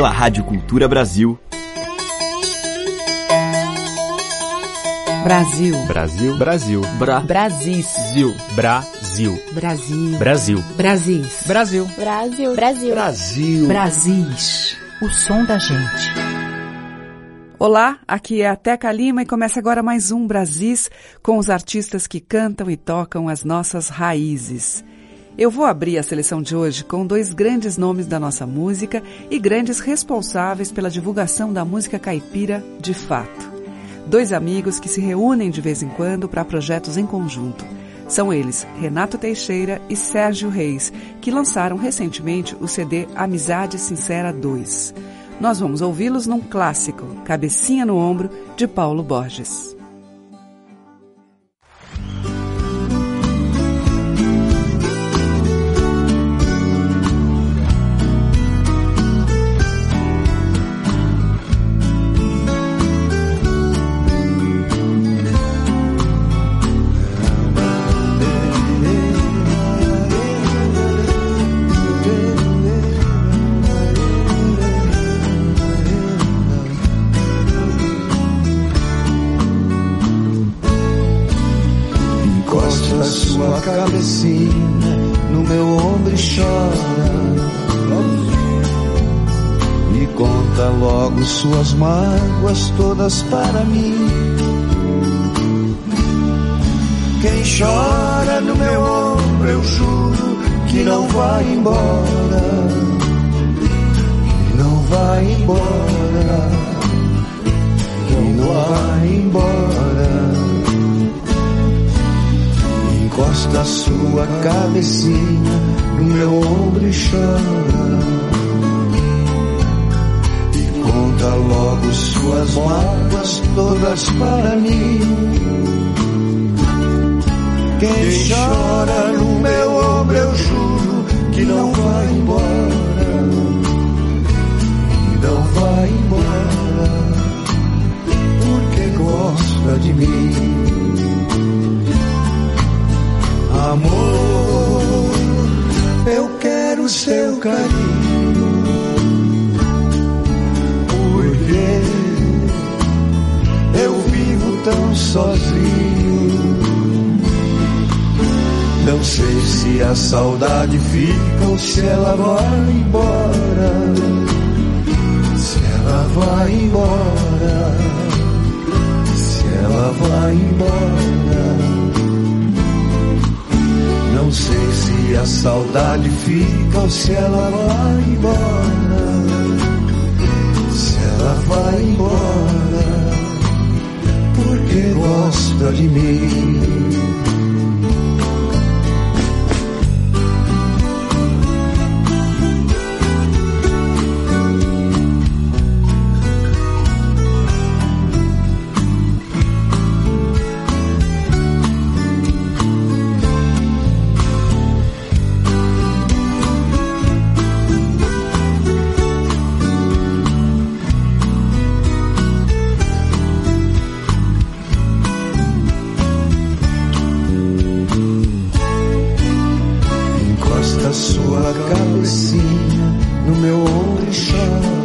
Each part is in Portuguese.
pela Rádio Cultura Brasil. Brasil. Brasil. Brasil. Bra. Brasil. Brasil. Brasil. Brasil. Brasil. Brasil. Brasil. Brasil. Brasil. Brasis. O som da gente. Olá, aqui é a Teca Lima e começa agora mais um Brasis com os artistas que cantam e tocam as nossas raízes. Eu vou abrir a seleção de hoje com dois grandes nomes da nossa música e grandes responsáveis pela divulgação da música caipira de fato. Dois amigos que se reúnem de vez em quando para projetos em conjunto. São eles Renato Teixeira e Sérgio Reis, que lançaram recentemente o CD Amizade Sincera 2. Nós vamos ouvi-los num clássico, Cabecinha no Ombro, de Paulo Borges. Todas para mim. Quem chora no meu ombro, eu juro que não vai embora. Que não vai embora. Que não vai embora. Encosta sua cabecinha no meu ombro e chora. Logo suas mágoas todas para mim. Quem chora no meu ombro, eu juro que não vai embora. Não vai embora, porque gosta de mim. Amor, eu quero seu carinho. Tão sozinho. Não sei se a saudade fica ou se ela vai embora. Se ela vai embora. Se ela vai embora. Não sei se a saudade fica ou se ela vai embora. Se ela vai embora, it was bloody me. No meu ombro e chora.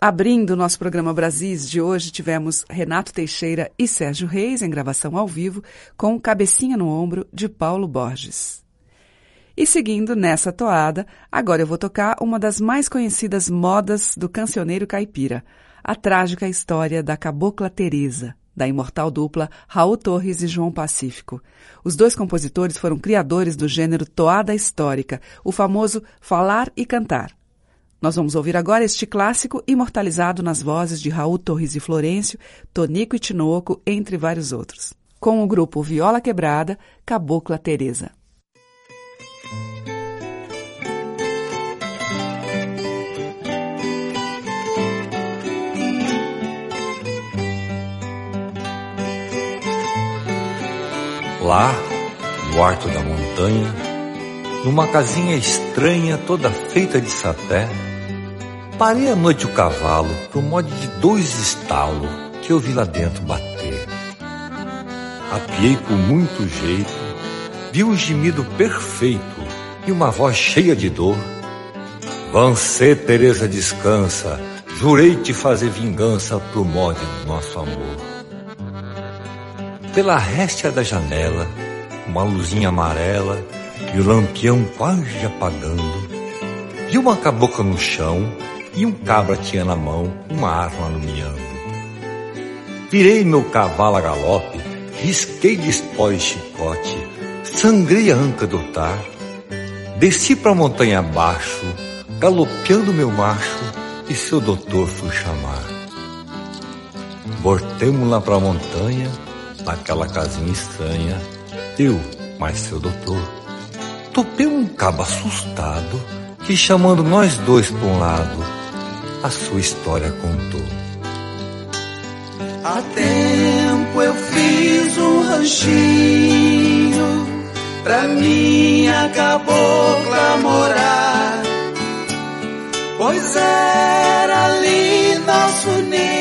Abrindo o nosso programa Brasis de hoje, tivemos Renato Teixeira e Sérgio Reis em gravação ao vivo com Cabecinha no Ombro de Paulo Borges. E seguindo nessa toada, agora eu vou tocar uma das mais conhecidas modas do cancioneiro caipira, a trágica história da Cabocla Teresa, da imortal dupla Raul Torres e João Pacífico. Os dois compositores foram criadores do gênero toada histórica, o famoso falar e cantar. Nós vamos ouvir agora este clássico imortalizado nas vozes de Raul Torres e Florencio, Tonico e Tinoco, entre vários outros. Com o grupo Viola Quebrada, Cabocla Teresa. Lá, no alto da montanha, numa casinha estranha toda feita de sapé, Parei noite o cavalo por modo de dois estalos que eu vi lá dentro bater. Apiei com muito jeito, vi um gemido perfeito e uma voz cheia de dor. Vancê, Teresa, descansa, jurei te fazer vingança pro modo do nosso amor. Pela réstia da janela, uma luzinha amarela e o lampião quase apagando, vi uma cabocla no chão e um cabra tinha na mão uma arma alumiando. Virei meu cavalo a galope, risquei de espó e chicote, sangrei a anca do tar, desci pra montanha abaixo, galopeando meu macho, e seu doutor fui chamar. Voltemos lá pra montanha, naquela casinha estranha, eu, mais seu doutor. Topei um cabo assustado, que chamando nós dois pra um lado, a sua história contou. Há tempo eu fiz um ranchinho pra minha cabocla morar, pois era ali nosso ninho,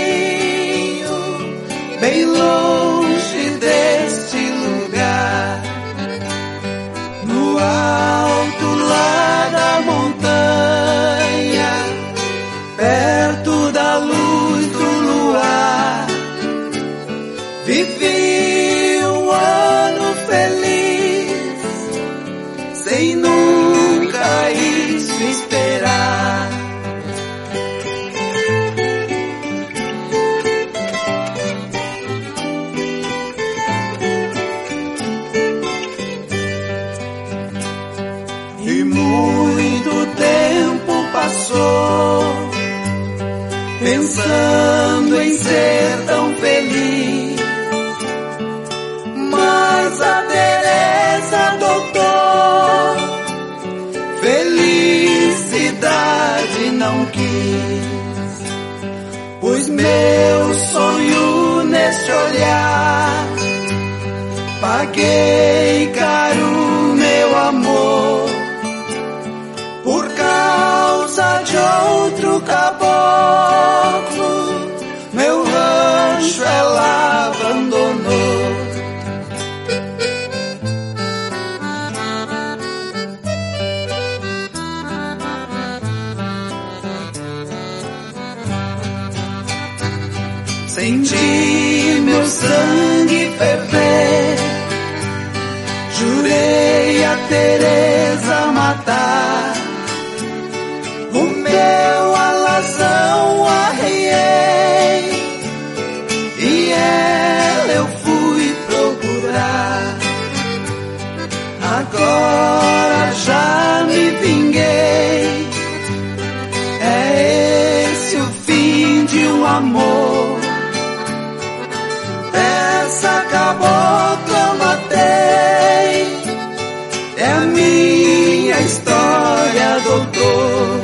meu sonho nesse olhar, paguei caro meu amor por causa de outro caboclo, meu rancho ela abandonou. Senti meu sangue ferver, jurei a Teresa matar. O meu alazão arriei e ela eu fui procurar. Agora já me vinguei. É esse o fim de um amor. Cabocla eu matei. É a minha história, doutor.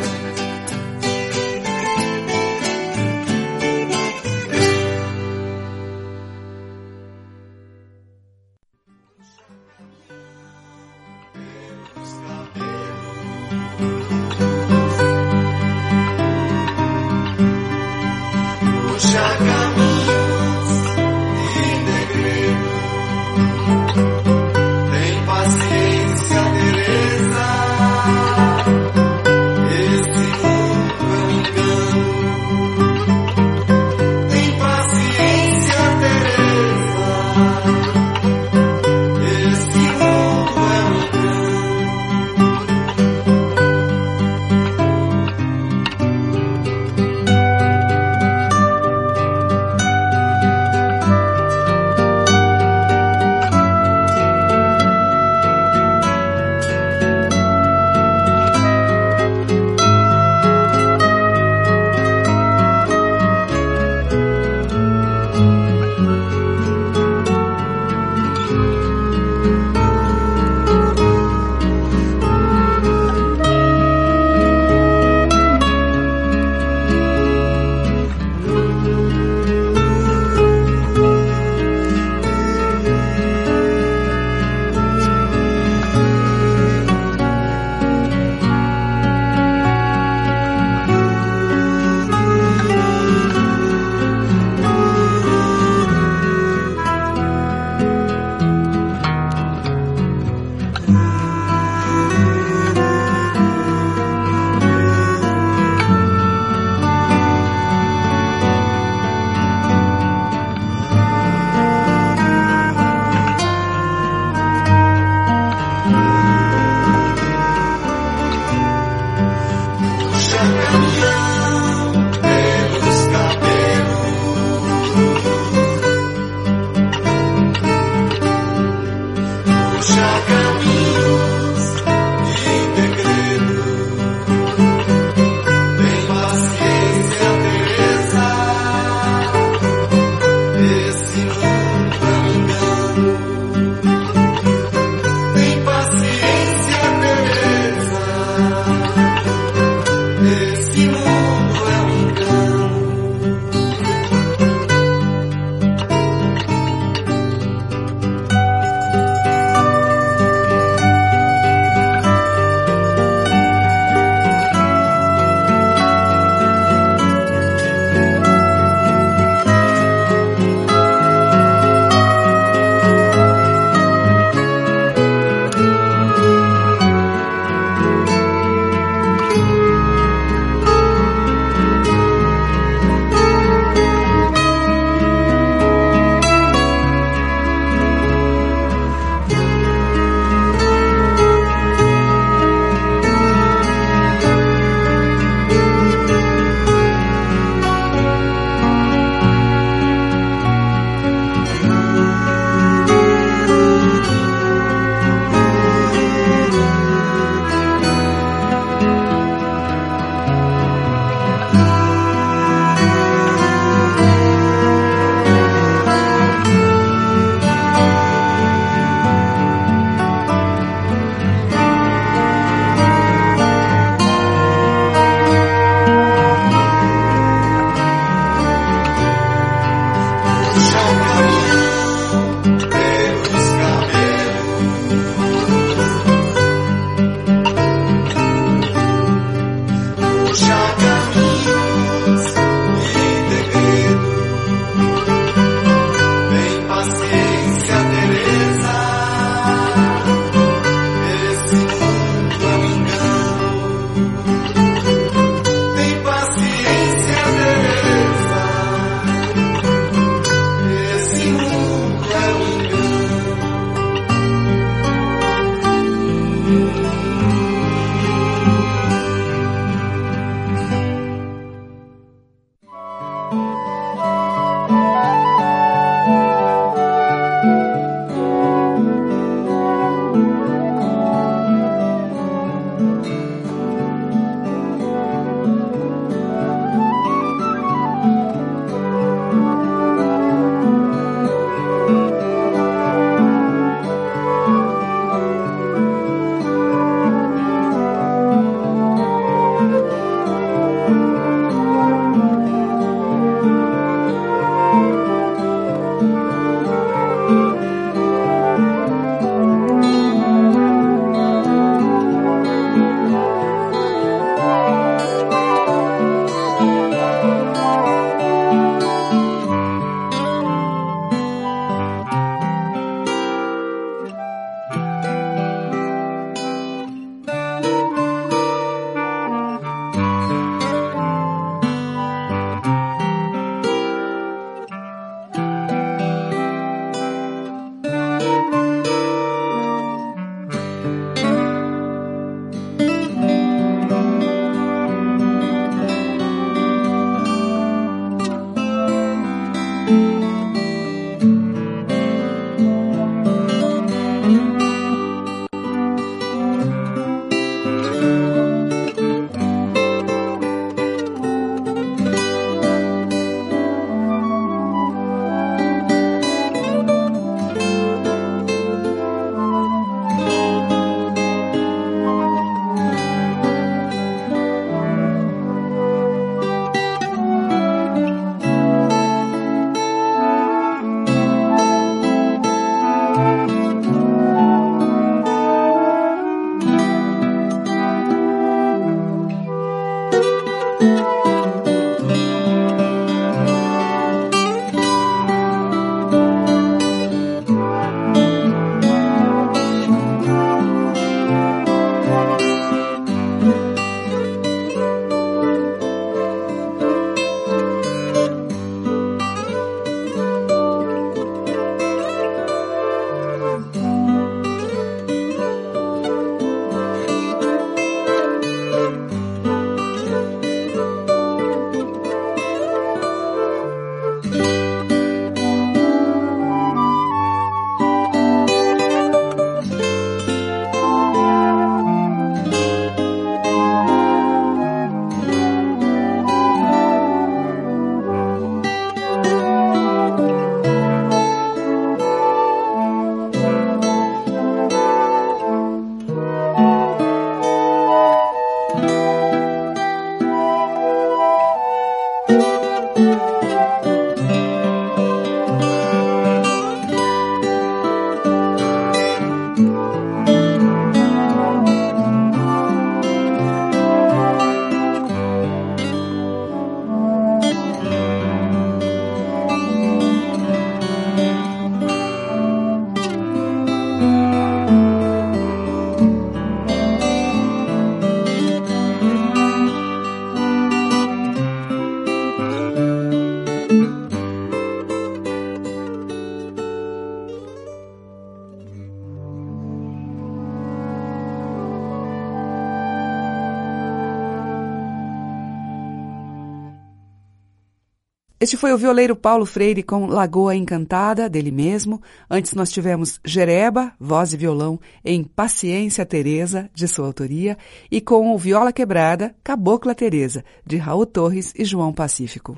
Este foi o violeiro Paulo Freire com Lagoa Encantada, dele mesmo. Antes nós tivemos Jereba, voz e violão, em Paciência Teresa, de sua autoria, e com o Viola Quebrada, Cabocla Teresa, de Raul Torres e João Pacífico.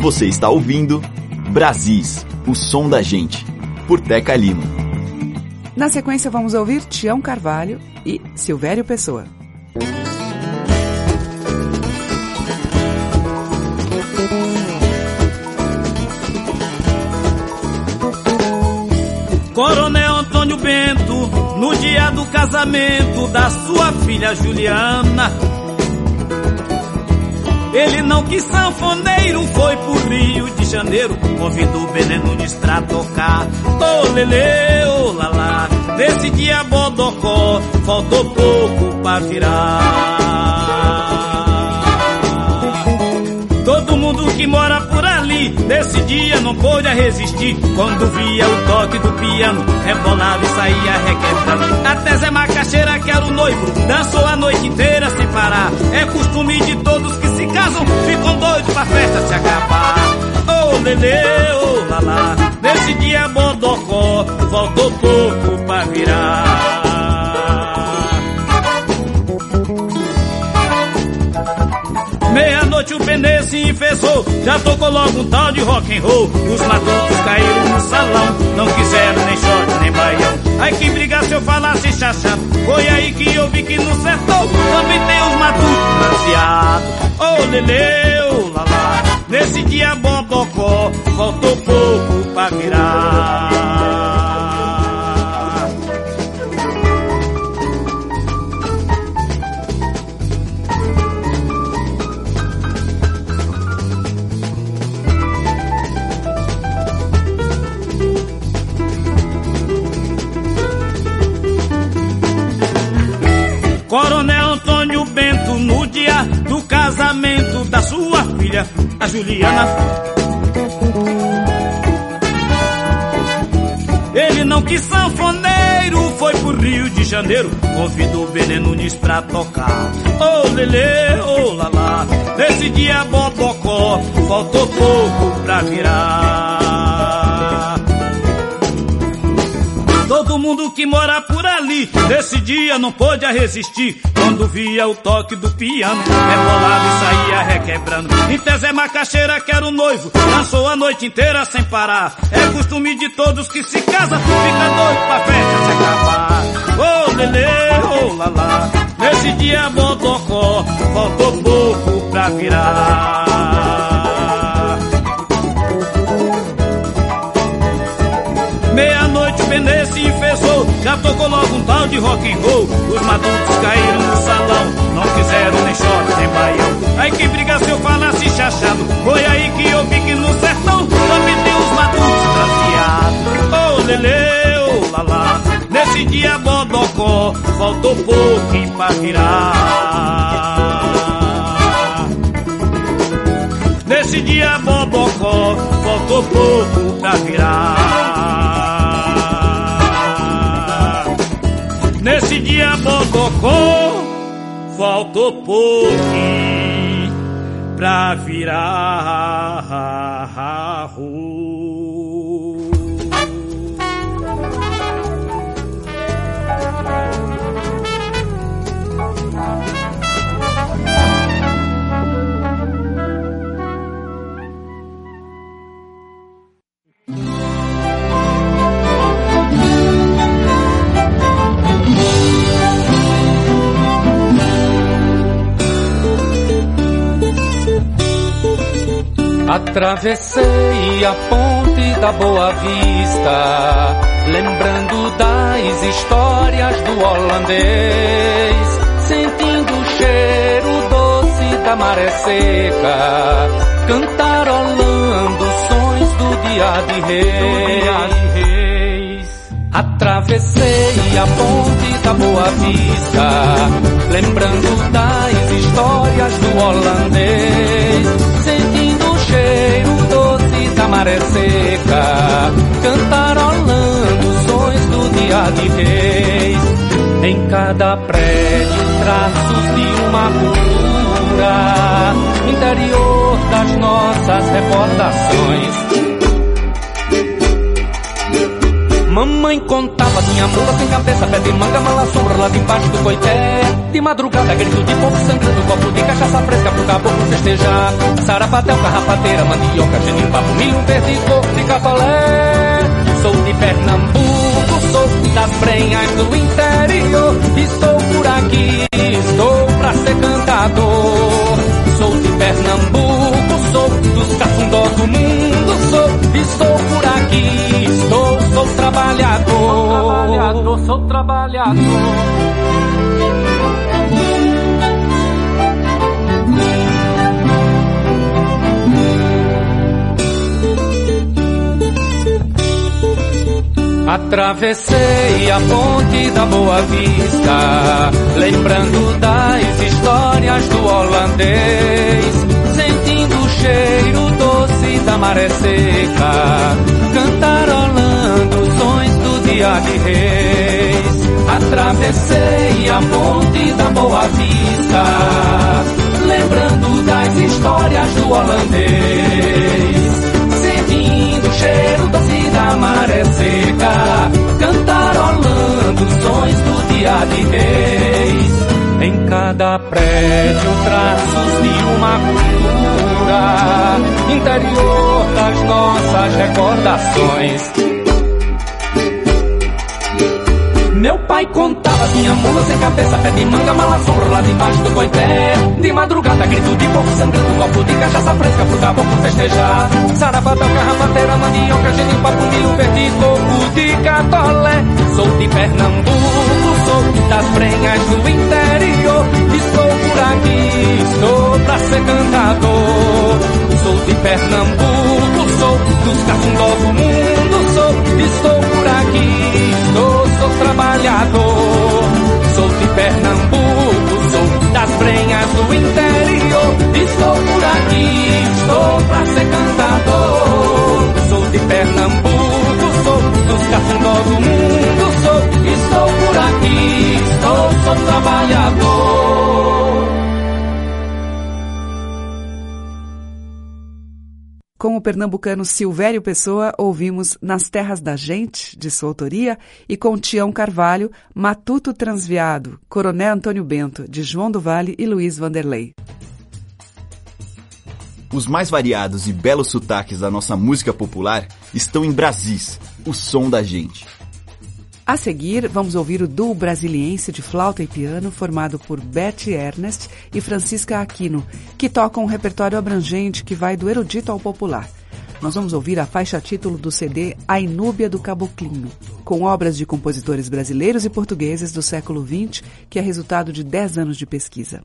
Você está ouvindo Brasis, o som da gente, por Teca Lima. Na sequência vamos ouvir Tião Carvalho e Silvério Pessoa. Coronel Antônio Bento, no dia do casamento da sua filha Juliana. Ele não quis sanfoneiro, foi pro Rio de Janeiro, convidou Nunes pra tocar. Ô oh, lele, ô oh, lalá, nesse dia Bodocó, faltou pouco pra virar. Todo mundo que mora por ali, nesse dia não pôde resistir. Quando via o toque do piano, rebolava e saía requebrando. Até Zé Macaxeira, que era o noivo, dançou a noite inteira sem parar. É costume de todos que se casam, ficam doidos pra festa se acabar. Oh, lele, ô oh, lalá, nesse dia Bodocó, faltou pouco pra virar. Meia-noite o pneu se enfesou, já tocou logo um tal de rock and roll. Os matutos caíram no salão, não quiseram nem short nem baião. Ai que briga se eu falasse chachado, foi aí que eu vi que no sertão também tem os matutos bronzeados. Ô oh, lele, ô oh, lalá, nesse dia bobocó, faltou pouco pra virar. A Juliana. Ele não quis sanfoneiro, foi pro Rio de Janeiro, convidou Belém Nunes pra tocar. Ô oh, lele, ô oh, lalá, nesse dia bobocó, faltou pouco pra virar. Todo mundo que mora ali, nesse dia não pôde resistir. Quando via o toque do piano, rebolava e saía requebrando. Em Zé Macaxeira, que era o noivo, dançou a noite inteira sem parar. É costume de todos que se casam, fica doido pra festa se acabar. Oh, lele, ô oh, lalá, nesse dia bodocó, faltou pouco pra virar. Meia-noite o Enfesou, já tocou logo um tal de rock and roll. Os madutos caíram no salão, não quiseram nem short nem baião. Aí que briga se eu falasse chachado, foi aí que eu vi que no sertão também tem os madutos trafiados. Ô oh, lele, ô oh, lalá, nesse dia bodocó, faltou pouquinho pra virar. Nesse dia bobocó, faltou pouco pra virar. Bococó, faltou pouquinho pra virar. Atravessei a ponte da Boa Vista, lembrando das histórias do holandês, sentindo o cheiro doce da maré seca, cantarolando sons do dia de reis. Atravessei a ponte da Boa Vista, lembrando das histórias do holandês, maré seca, cantarolando sons do dia de reis. Em cada prédio, traços de uma cultura interior das nossas recordações. Mamãe contava, tinha mula sem cabeça, pé de manga, mala sombra lá debaixo do coité. De madrugada, grito de povo sangrando, copo de cachaça fresca pro caboclo festejar. Sarapatel, carrapateira, mandioca, genipapo, milho verde, coco de capalé. Sou de Pernambuco, sou das prenhas do interior. Estou por aqui, estou pra ser cantador. Sou de Pernambuco, dos cafundós do mundo, sou, estou por aqui, estou, sou trabalhador. Sou trabalhador, sou trabalhador. Atravessei a ponte da Boa Vista, lembrando das histórias do holandês, da maré seca, cantarolando sons do dia de reis. Atravessei a ponte da Boa Vista, lembrando das histórias do holandês, sentindo o cheiro doce da maré seca, cantarolando sons do dia de reis. Em cada prédio traços de uma cultura, interior das nossas recordações. Meu pai contava, tinha mula sem cabeça, pé de manga, mala sombra lá debaixo do coité. De madrugada, grito de povo sangrando, copo de cachaça fresca pro caboclo festejar. Sarabatão, carrapateira, mandioca, genipapo, milho verde, coco de catolé. Sou de Pernambuco, sou das prenhas do interior. Estou por aqui, estou pra ser cantador. Sou de Pernambuco, sou dos cafundós do mundo, sou, estou por aqui, estou, sou trabalhador. Sou de Pernambuco, sou das prenhas do interior. Estou por aqui, estou pra ser cantador. Sou de Pernambuco, sou dos cafundós do mundo, estou por aqui, estou, sou trabalhador. Com o pernambucano Silvério Pessoa, ouvimos Nas Terras da Gente, de sua autoria, e com Tião Carvalho, Matuto Transviado, Coronel Antônio Bento, de João do Vale e Luiz Vanderlei. Os mais variados e belos sotaques da nossa música popular estão em Brasis, o som da gente. A seguir, vamos ouvir o duo brasiliense de flauta e piano formado por Betty Ernest e Francisca Aquino, que tocam um repertório abrangente que vai do erudito ao popular. Nós vamos ouvir a faixa título do CD A Inúbia do Caboclinho, com obras de compositores brasileiros e portugueses do século XX, que é resultado de 10 anos de pesquisa.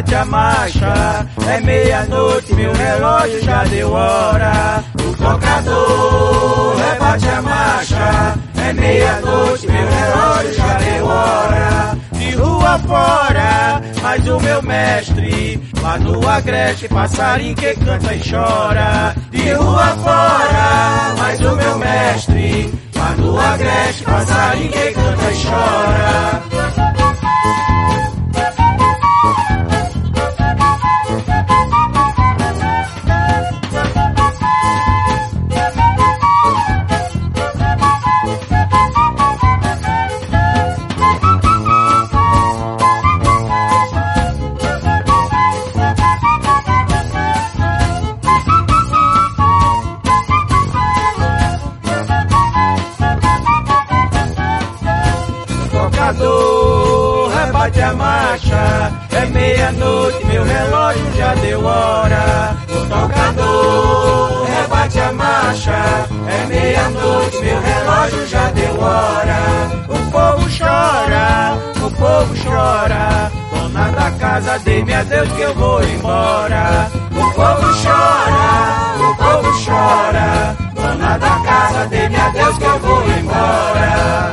Rebate a marcha. É meia-noite, meu relógio já deu hora. O tocador rebate a marcha. É meia-noite, meu relógio já deu hora. De rua fora, mas o meu mestre lá no agreste, passarinho que canta e chora. De rua fora, mas o meu mestre lá no agreste, passarinho que canta e chora. Marcha. É meia-noite, meu relógio já deu hora. O tocador, rebate a marcha. É meia-noite, meu relógio já deu hora. O povo chora, o povo chora. Dona da casa, dê-me adeus que eu vou embora. O povo chora, o povo chora. Dona da casa, dê-me adeus que eu vou embora.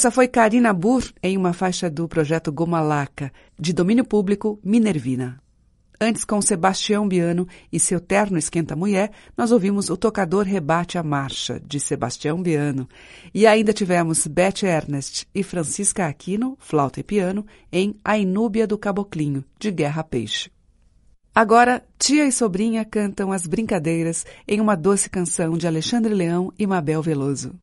Essa foi Karina Burr em uma faixa do projeto Gomalaca, de domínio público Minervina. Antes, com Sebastião Biano e seu terno Esquenta Mulher, nós ouvimos O Tocador Rebate a Marcha, de Sebastião Biano. E ainda tivemos Beth Ernest e Francisca Aquino, flauta e piano, em A Inúbia do Caboclinho, de Guerra Peixe. Agora, tia e sobrinha cantam As Brincadeiras em uma doce canção de Alexandre Leão e Mabel Veloso.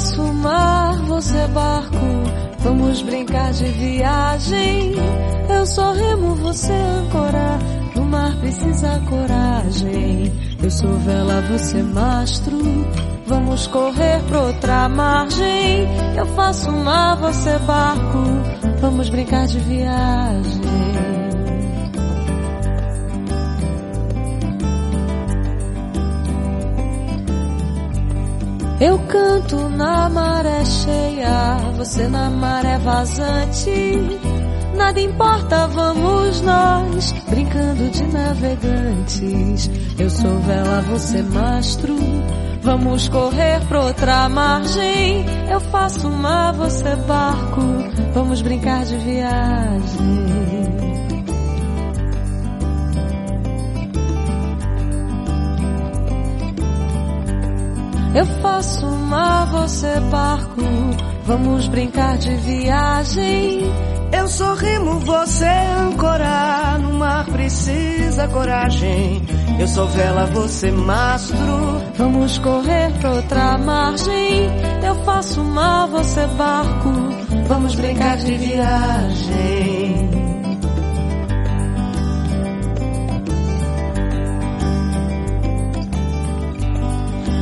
Faço mar, você barco, vamos brincar de viagem. Eu sou remo, você âncora, no mar precisa coragem. Eu sou vela, você mastro, vamos correr pra outra margem. Eu faço mar, você barco, vamos brincar de viagem. Eu canto na maré cheia, você na maré vazante. Nada importa, vamos nós, brincando de navegantes. Eu sou vela, você mastro. Vamos correr pra outra margem. Eu faço mar, você barco. Vamos brincar de viagem. Eu faço mar, você barco. Vamos brincar de viagem. Eu sou remo, você âncora, no mar precisa coragem. Eu sou vela, você mastro. Vamos correr pra outra margem. Eu faço mar, você barco. Vamos brincar de viagem.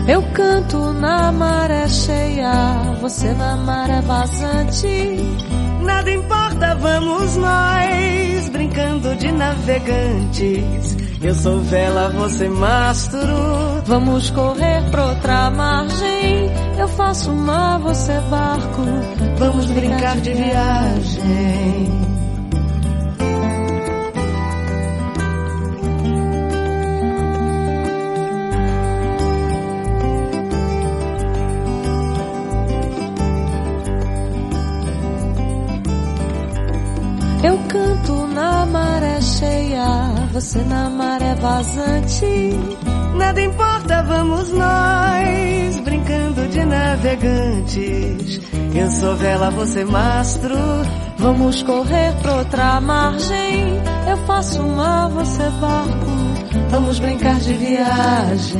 Eu canto na maré cheia, você na maré vazante. Nada importa, vamos nós, brincando de navegantes. Eu sou vela, você mastro. Vamos correr pra outra margem. Eu faço mar, você barco. Vamos brincar de viagem. Eu cheia, você na maré vazante. Nada importa, vamos nós brincando de navegantes. Eu sou vela, você mastro. Vamos correr pra outra margem. Eu faço mar, você barco. Vamos brincar de viagem.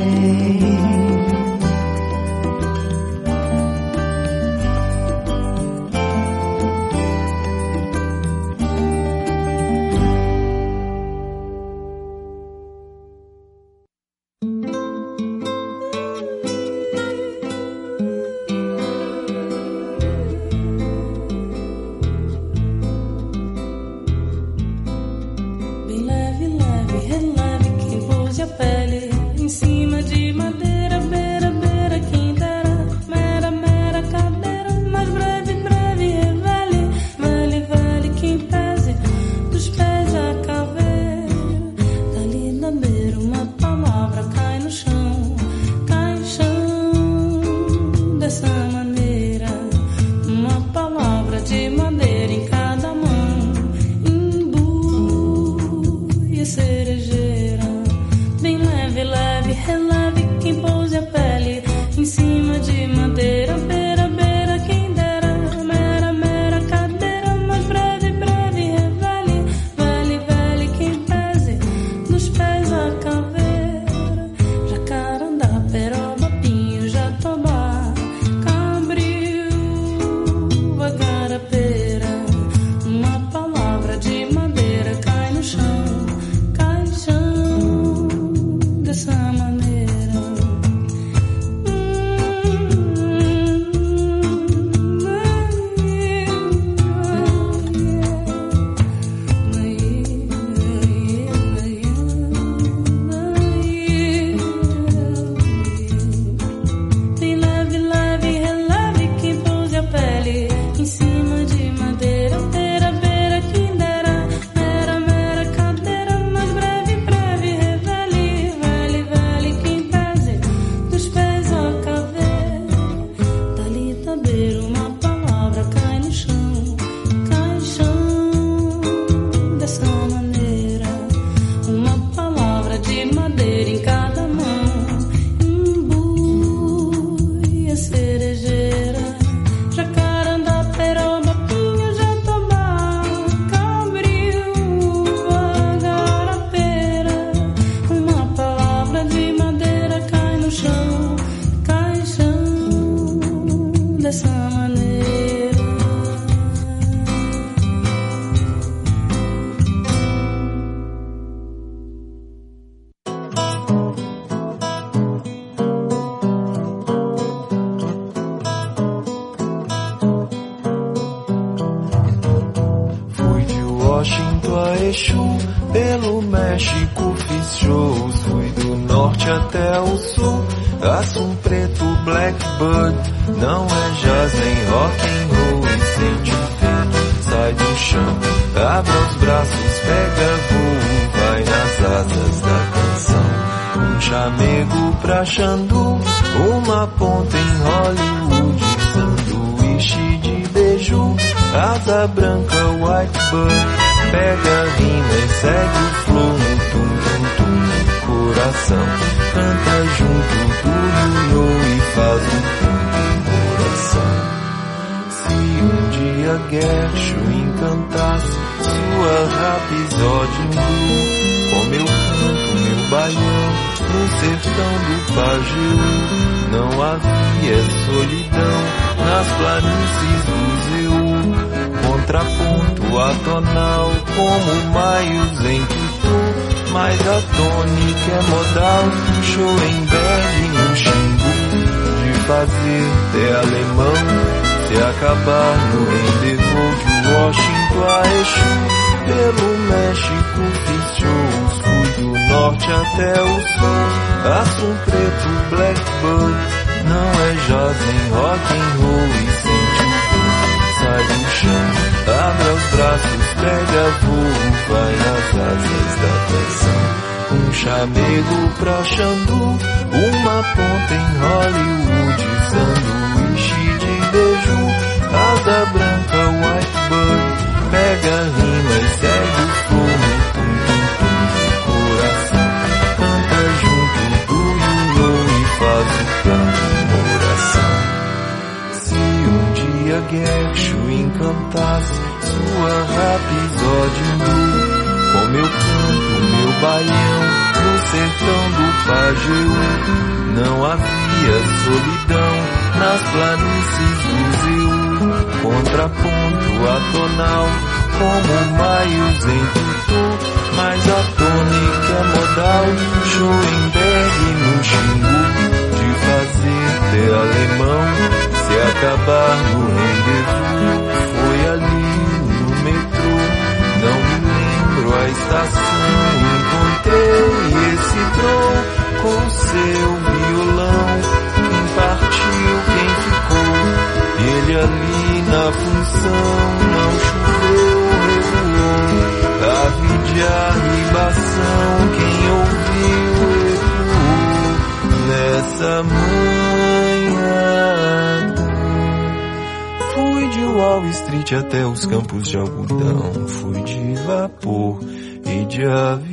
Não é jazz nem rock and roll E sente o vento, sai do chão Abra os braços, pega voo Vai nas asas da canção. Um chamego pra Xandu Uma ponta em Hollywood Sanduíche de beijo Asa branca, white bird Pega a rima e segue o flow coração. Canta junto, tudo e faz um coração. Se um dia Gershwin encantasse sua rapisode nu, como eu canto meu baião no sertão do Pajeú. Não havia solidão nas planícies do Zeú, contraponto atonal como maios em que mas a tônica é modal, Schoenberg um xingo de fazer é alemão, se acabar no rendezvous de Washington a Exu, pelo México fiz shows, fui do norte até o sul, assunto preto, blackbird, não é jazz nem rock and roll e sente o Sai do chão, abre os braços Amigo pra Xandu, uma ponta em Hollywood, sanduíche de beijo, asa branca, white bird, mega rima e segue o fumo, tum, tum, tum de coração, canta junto do Yulon e faz o canto Se um dia Gershon encantasse sua rapisódio nu, com meu canto, meu baião sertão do Pajeú, não havia solidão nas planícies do Zeu. Contraponto atonal, como maios em tutor, mas a tônica é modal, Schoenberg no Xingu, de fazer pé alemão, se acabar no rendezvous, foi ali no metrô, não me lembro a estação, esse drone com seu violão, quem partiu, quem ficou, ele ali na função, não choveu, revoou, ave de arribação, quem ouviu ecoou nessa manhã. Fui de Wall Street até os campos de algodão, fui de vapor e de avião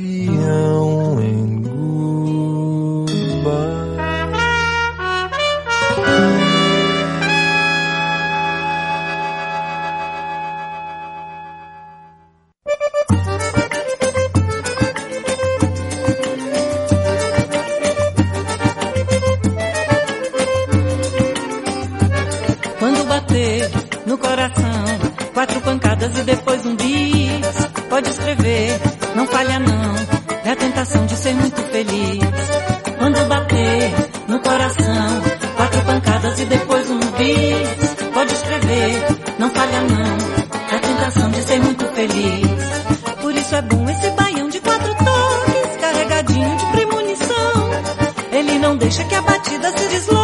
quatro pancadas e depois um bis. Pode escrever, não falha não. A tentação de ser muito feliz. Quando bater no coração, quatro pancadas e depois um bis. Pode escrever, não falha não. É a tentação de ser muito feliz. Por isso é bom esse baião de quatro toques, carregadinho de premonição. Ele não deixa que a batida se desloque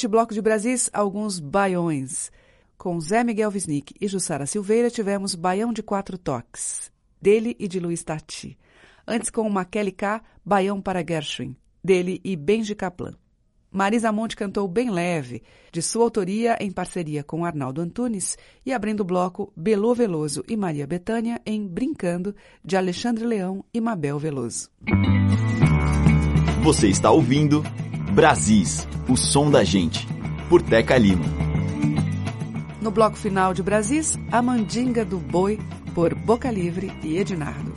Neste bloco de Brasis, alguns baiões. Com Zé Miguel Wisnik e Jussara Silveira, tivemos Baião de Quatro Toques, dele e de Luiz Tati. Antes, com Maquele K, Baião para Gershwin, dele e Benji Kaplan. Marisa Monte cantou Bem Leve, de sua autoria em parceria com Arnaldo Antunes, e abrindo o bloco Belô Veloso e Maria Bethânia em Brincando, de Alexandre Leão e Mabel Veloso. Você está ouvindo Brasis, o som da gente, por Teca Lima. No bloco final de Brasis, a mandinga do boi, por Boca Livre e Ednardo.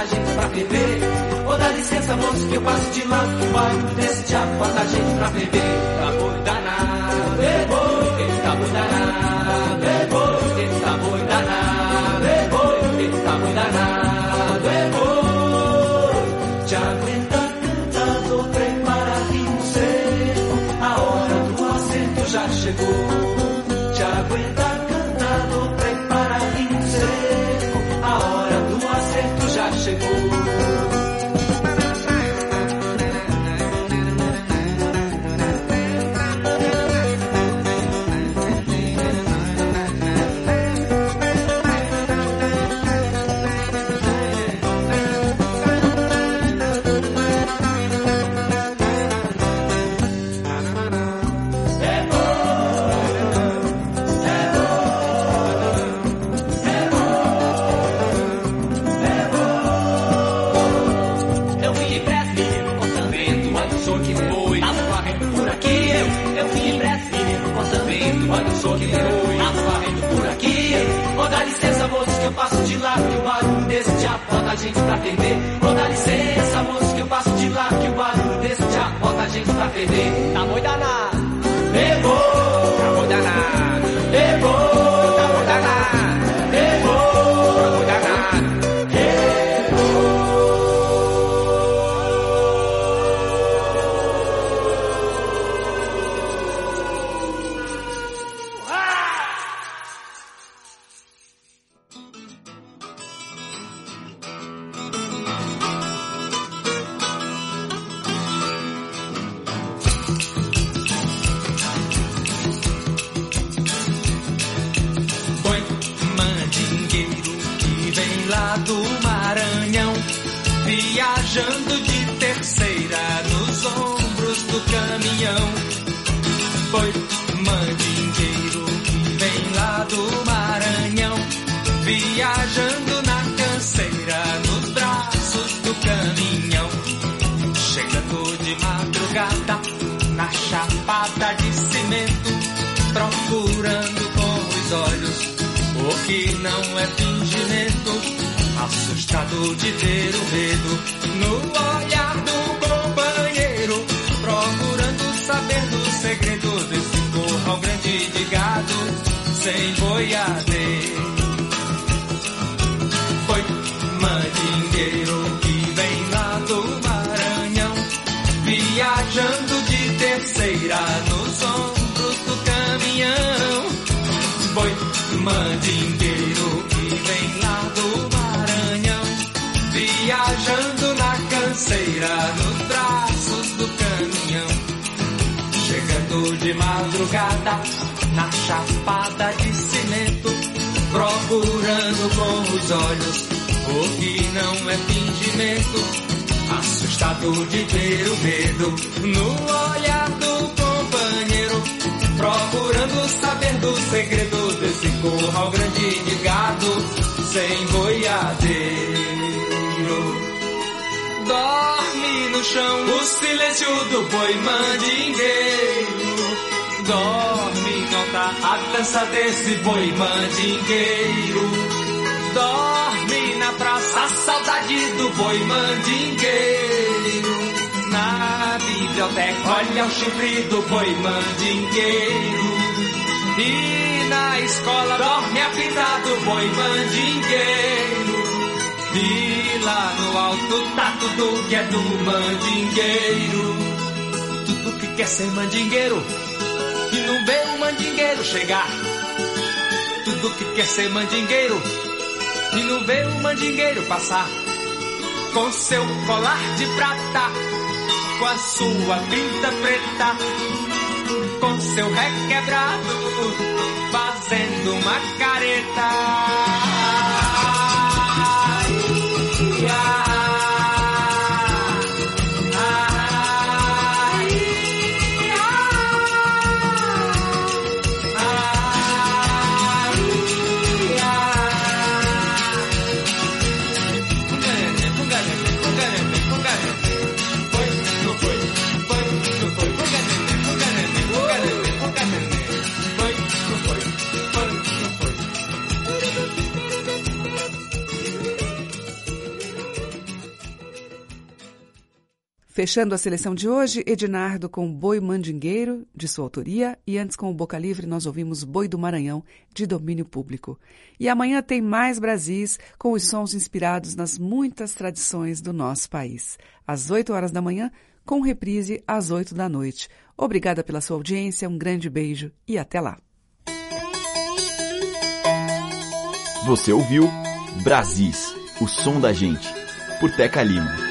a gente pra beber. ou dá licença, moço, que eu passo de lado. Que o bairro desse diabo bota a gente pra beber. Tá bom, gente pra atender. Vou dar licença, moço, que eu passo de lá, que o barulho desse já bota a gente pra atender. Tá boi danado. viajando na canseira nos braços do caminhão, chegando de madrugada na chapada de cimento, procurando com os olhos o que não é fingimento. Assustado de ter o medo no olhar do companheiro, procurando saber do segredo desse corral grande de gado sem boiada. girar nos ombros do caminhão. Boi mandingueiro que vem lá do Maranhão, viajando na canseira nos braços do caminhão. Chegando de madrugada na chapada de cimento, procurando com os olhos o que não é fingimento assustado de ter o medo no olhar do procurando saber do segredo desse curral grande de gado sem boiadeiro. Dorme no chão o silêncio do boi mandingueiro. Dorme, não tá a dança desse boi mandingueiro. Dorme na praça a saudade do boi mandingueiro. Biblioteca, olha o chifre do boi mandingueiro. E na escola dorme a fita do boi mandingueiro. E lá no alto tá tudo que é do mandingueiro. Tudo que quer ser mandingueiro e não vê o mandingueiro chegar. Tudo que quer ser mandingueiro e não vê o mandingueiro passar. Com seu colar de prata, com a sua pinta preta, com seu requebrado, fazendo uma careta. Fechando a seleção de hoje, Ednardo com Boi Mandingueiro, de sua autoria, e antes com o Boca Livre nós ouvimos Boi do Maranhão, de domínio público. E amanhã tem mais Brasis, com os sons inspirados nas muitas tradições do nosso país. Às 8 horas da manhã, com reprise às 8 da noite. Obrigada pela sua audiência, um grande beijo e até lá. Você ouviu Brasis, o som da gente, por Teca Lima.